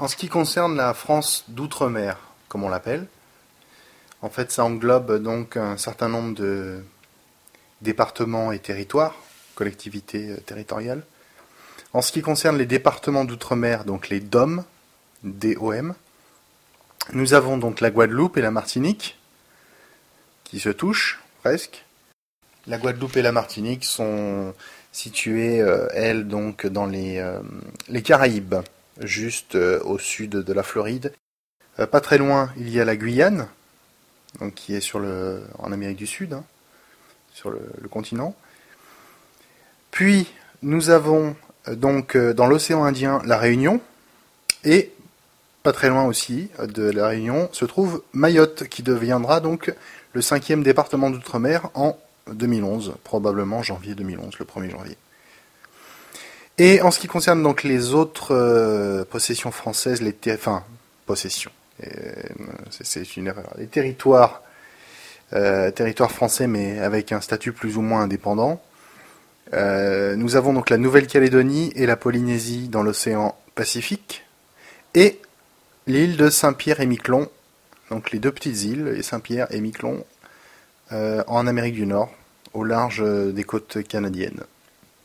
En ce qui concerne la France d'outre-mer, comme on l'appelle, en fait, ça englobe donc un certain nombre de départements et territoires, collectivités euh, territoriales. En ce qui concerne les départements d'outre-mer, donc les DOM, DOM, nous avons donc la Guadeloupe et la Martinique, qui se touchent presque. La Guadeloupe et la Martinique sont situées, euh, elles, donc dans les, euh, les Caraïbes, juste au sud de la Floride. pas très loin, il y a la Guyane, qui est sur le, en Amérique du Sud, hein, sur le, continent. Puis nous avons euh, donc euh, dans l'océan Indien la Réunion, et pas très loin aussi de la Réunion se trouve Mayotte, qui deviendra donc le cinquième département d'outre-mer en 2011, probablement janvier 2011, le 1er janvier. Et en ce qui concerne donc les autres euh, possessions françaises, les enfin possessions, c'est une erreur. Les territoires, euh, territoires français, mais avec un statut plus ou moins indépendant. Euh, nous avons donc la Nouvelle-Calédonie et la Polynésie dans l'océan Pacifique, et l'île de Saint-Pierre et Miquelon, donc les deux petites îles, les Saint-Pierre et Miquelon, euh, en Amérique du Nord, au large des côtes canadiennes.